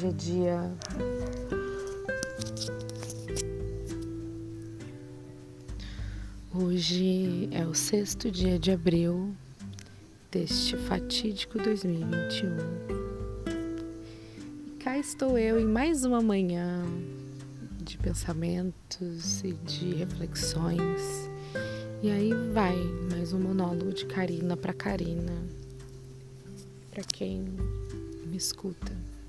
Hoje é dia Hoje é o sexto dia de abril deste fatídico 2021. E cá estou eu em mais uma manhã de pensamentos e de reflexões. E aí vai mais um monólogo de Karina para Karina, para quem me escuta.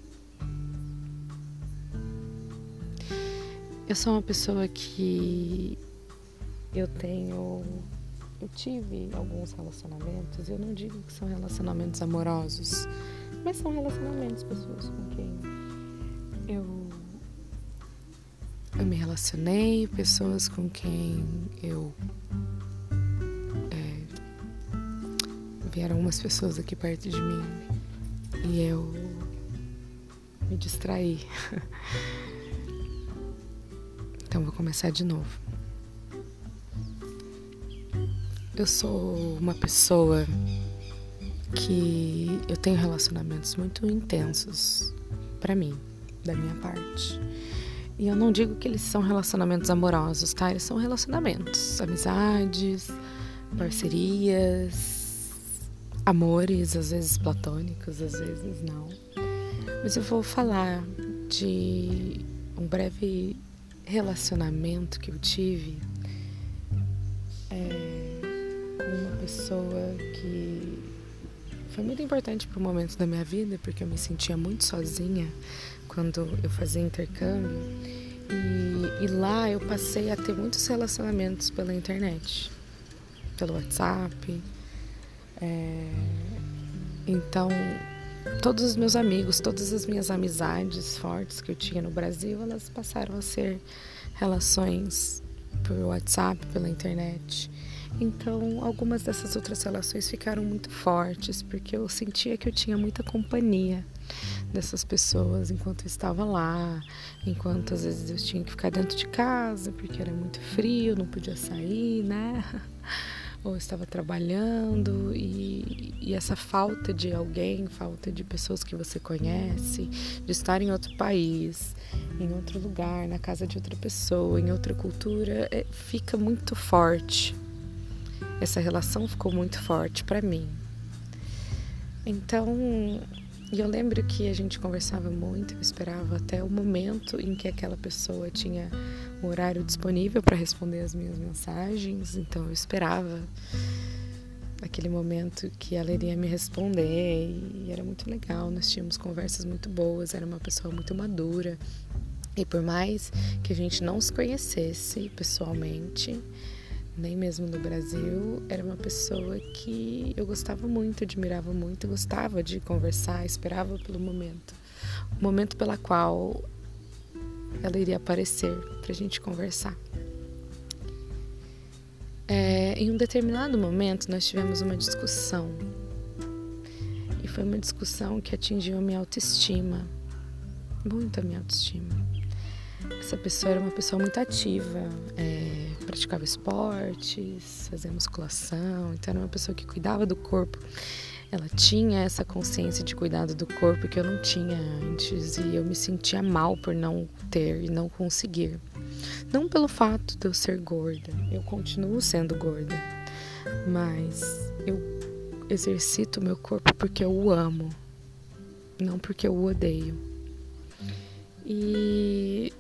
Eu sou uma pessoa que eu tenho. Eu tive alguns relacionamentos, eu não digo que são relacionamentos amorosos, mas são relacionamentos, pessoas com quem eu, eu me relacionei, pessoas com quem eu. É, vieram umas pessoas aqui perto de mim e eu me distraí. Então vou começar de novo. Eu sou uma pessoa que eu tenho relacionamentos muito intensos para mim, da minha parte. E eu não digo que eles são relacionamentos amorosos, tá? Eles são relacionamentos, amizades, parcerias, amores, às vezes platônicos, às vezes não. Mas eu vou falar de um breve relacionamento que eu tive é, com uma pessoa que foi muito importante para o momento da minha vida, porque eu me sentia muito sozinha quando eu fazia intercâmbio. E, e lá eu passei a ter muitos relacionamentos pela internet, pelo WhatsApp. É, então, todos os meus amigos, todas as minhas amizades fortes que eu tinha no Brasil, elas passaram a ser relações por WhatsApp, pela internet. Então, algumas dessas outras relações ficaram muito fortes, porque eu sentia que eu tinha muita companhia dessas pessoas enquanto eu estava lá, enquanto às vezes eu tinha que ficar dentro de casa, porque era muito frio, não podia sair, né? ou estava trabalhando e, e, essa falta de alguém, falta de pessoas que você conhece, de estar em outro país, em outro lugar, na casa de outra pessoa, em outra cultura, é, fica muito forte. Essa relação ficou muito forte para mim. Então, eu lembro que a gente conversava muito, eu esperava até o momento em que aquela pessoa tinha um horário disponível para responder as minhas mensagens, então eu esperava aquele momento que ela iria me responder e era muito legal. Nós tínhamos conversas muito boas, era uma pessoa muito madura. E por mais que a gente não se conhecesse pessoalmente, nem mesmo no Brasil, era uma pessoa que eu gostava muito, admirava muito, gostava de conversar, esperava pelo momento. O momento pela qual ela iria aparecer para a gente conversar. É, em um determinado momento, nós tivemos uma discussão. E foi uma discussão que atingiu a minha autoestima. Muito a minha autoestima. Essa pessoa era uma pessoa muito ativa, é, praticava esportes, fazia musculação, então era uma pessoa que cuidava do corpo ela tinha essa consciência de cuidado do corpo que eu não tinha antes e eu me sentia mal por não ter e não conseguir. Não pelo fato de eu ser gorda, eu continuo sendo gorda, mas eu exercito meu corpo porque eu o amo, não porque eu o odeio. E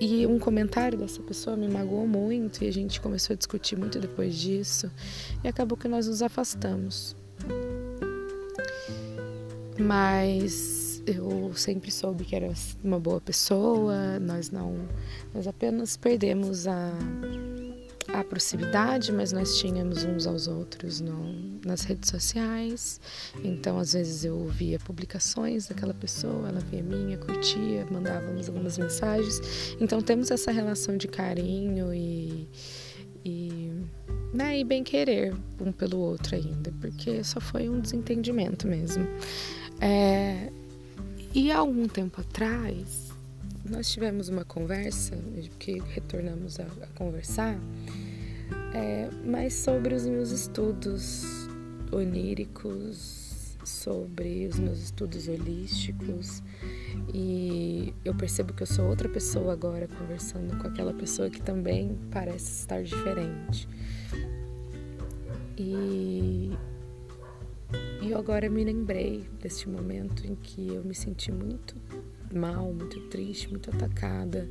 e um comentário dessa pessoa me magoou muito e a gente começou a discutir muito depois disso e acabou que nós nos afastamos. Mas eu sempre soube que era uma boa pessoa, nós não. Nós apenas perdemos a, a proximidade, mas nós tínhamos uns aos outros no, nas redes sociais. Então, às vezes, eu via publicações daquela pessoa, ela via minha, curtia, mandávamos algumas mensagens. Então, temos essa relação de carinho e. e né, e bem querer um pelo outro ainda, porque só foi um desentendimento mesmo. É, e há algum tempo atrás, nós tivemos uma conversa, que retornamos a, a conversar, é, mas sobre os meus estudos oníricos sobre os meus estudos holísticos e eu percebo que eu sou outra pessoa agora conversando com aquela pessoa que também parece estar diferente. E, eu agora me lembrei deste momento em que eu me senti muito mal, muito triste, muito atacada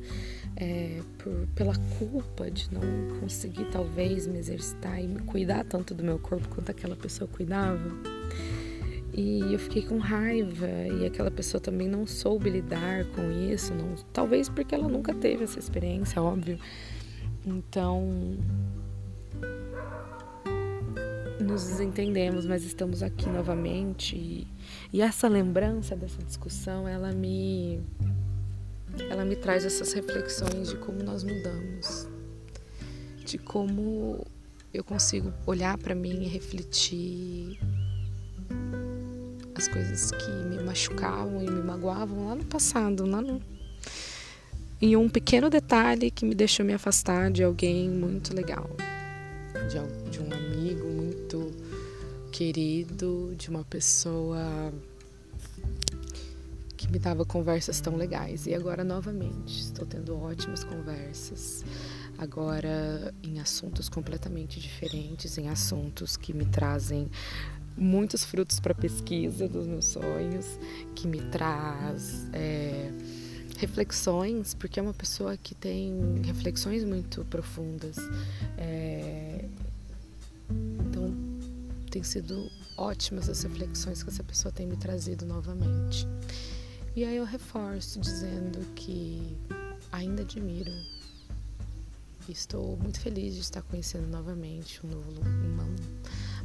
é, por, pela culpa de não conseguir talvez me exercitar e me cuidar tanto do meu corpo quanto aquela pessoa cuidava. E eu fiquei com raiva e aquela pessoa também não soube lidar com isso, não, talvez porque ela nunca teve essa experiência, óbvio. Então nos desentendemos, mas estamos aqui novamente e, e essa lembrança dessa discussão, ela me ela me traz essas reflexões de como nós mudamos, de como eu consigo olhar para mim e refletir as coisas que me machucavam e me magoavam lá no passado, lá no e um pequeno detalhe que me deixou me afastar de alguém muito legal, de, de um amigo muito querido, de uma pessoa que me dava conversas tão legais. E agora, novamente, estou tendo ótimas conversas. Agora, em assuntos completamente diferentes, em assuntos que me trazem muitos frutos para pesquisa dos meus sonhos, que me traz é, reflexões, porque é uma pessoa que tem reflexões muito profundas. É, então, tem sido ótimas as reflexões que essa pessoa tem me trazido novamente. E aí eu reforço dizendo que ainda admiro estou muito feliz de estar conhecendo novamente um novo, uma,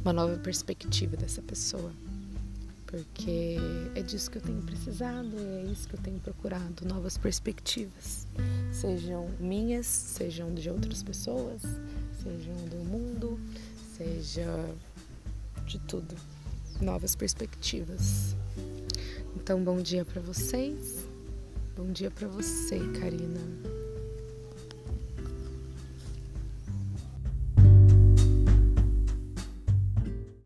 uma nova perspectiva dessa pessoa. Porque é disso que eu tenho precisado, é isso que eu tenho procurado, novas perspectivas. Sejam minhas, sejam de outras pessoas, sejam do mundo, seja de tudo. Novas perspectivas. Então, bom dia para vocês. Bom dia para você, Karina.